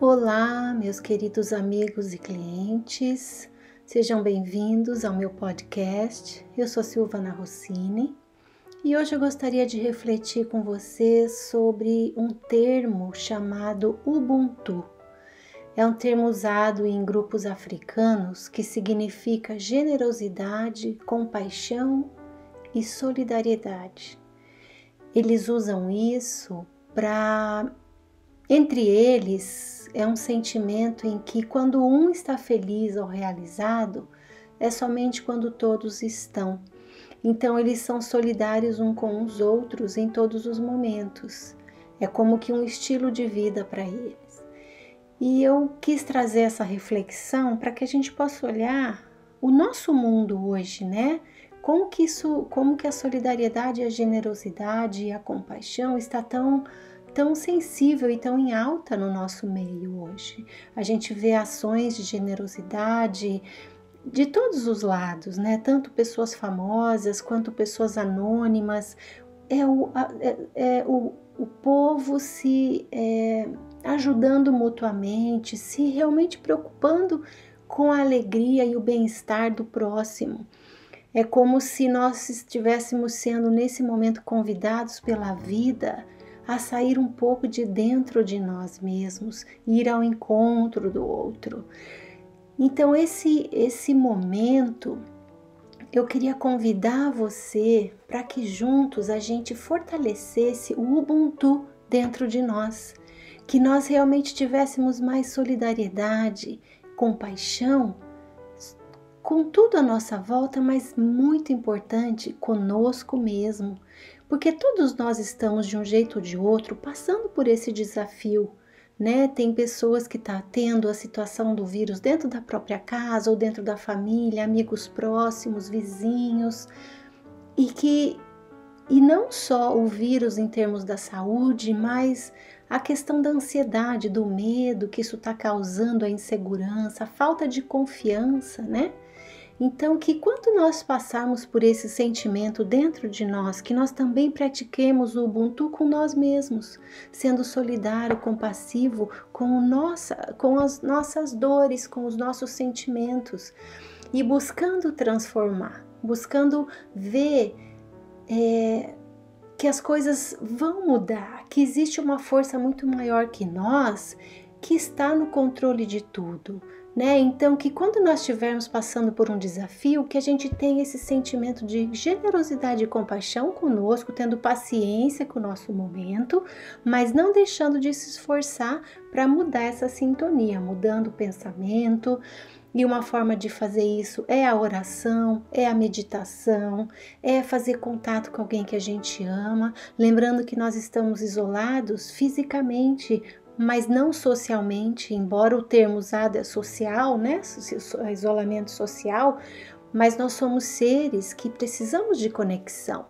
Olá, meus queridos amigos e clientes, sejam bem-vindos ao meu podcast. Eu sou Silvana Rossini e hoje eu gostaria de refletir com vocês sobre um termo chamado Ubuntu. É um termo usado em grupos africanos que significa generosidade, compaixão e solidariedade. Eles usam isso para entre eles, é um sentimento em que, quando um está feliz ou realizado, é somente quando todos estão. Então, eles são solidários um com os outros em todos os momentos. É como que um estilo de vida para eles. E eu quis trazer essa reflexão para que a gente possa olhar o nosso mundo hoje, né? Como que isso, como que a solidariedade, a generosidade e a compaixão está tão tão sensível e tão em alta no nosso meio hoje. A gente vê ações de generosidade de todos os lados, né? Tanto pessoas famosas quanto pessoas anônimas. É o, é, é o, o povo se é, ajudando mutuamente, se realmente preocupando com a alegria e o bem-estar do próximo. É como se nós estivéssemos sendo nesse momento convidados pela vida a sair um pouco de dentro de nós mesmos, ir ao encontro do outro. Então esse esse momento eu queria convidar você para que juntos a gente fortalecesse o Ubuntu dentro de nós, que nós realmente tivéssemos mais solidariedade, compaixão com tudo à nossa volta, mas muito importante, conosco mesmo, porque todos nós estamos de um jeito ou de outro passando por esse desafio, né? Tem pessoas que estão tá tendo a situação do vírus dentro da própria casa ou dentro da família, amigos próximos, vizinhos, e que e não só o vírus em termos da saúde, mas a questão da ansiedade, do medo que isso está causando, a insegurança, a falta de confiança, né? Então, que quando nós passarmos por esse sentimento dentro de nós, que nós também pratiquemos o Ubuntu com nós mesmos, sendo solidário, compassivo com, nossa, com as nossas dores, com os nossos sentimentos e buscando transformar, buscando ver é, que as coisas vão mudar, que existe uma força muito maior que nós que está no controle de tudo né? Então, que quando nós estivermos passando por um desafio, que a gente tenha esse sentimento de generosidade e compaixão conosco, tendo paciência com o nosso momento, mas não deixando de se esforçar para mudar essa sintonia, mudando o pensamento. E uma forma de fazer isso é a oração, é a meditação, é fazer contato com alguém que a gente ama, lembrando que nós estamos isolados fisicamente, mas não socialmente, embora o termo usado é social, né? Isolamento social, mas nós somos seres que precisamos de conexão.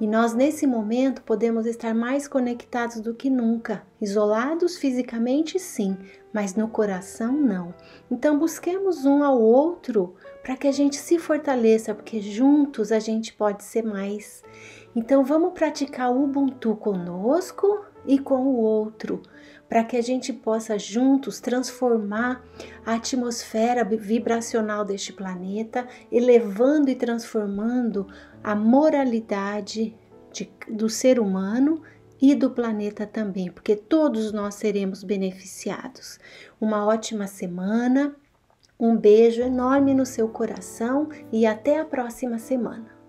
E nós, nesse momento, podemos estar mais conectados do que nunca. Isolados fisicamente, sim, mas no coração, não. Então, busquemos um ao outro para que a gente se fortaleça, porque juntos a gente pode ser mais. Então, vamos praticar o Ubuntu conosco e com o outro, para que a gente possa juntos transformar a atmosfera vibracional deste planeta, elevando e transformando a moralidade de, do ser humano e do planeta também, porque todos nós seremos beneficiados. Uma ótima semana, um beijo enorme no seu coração e até a próxima semana.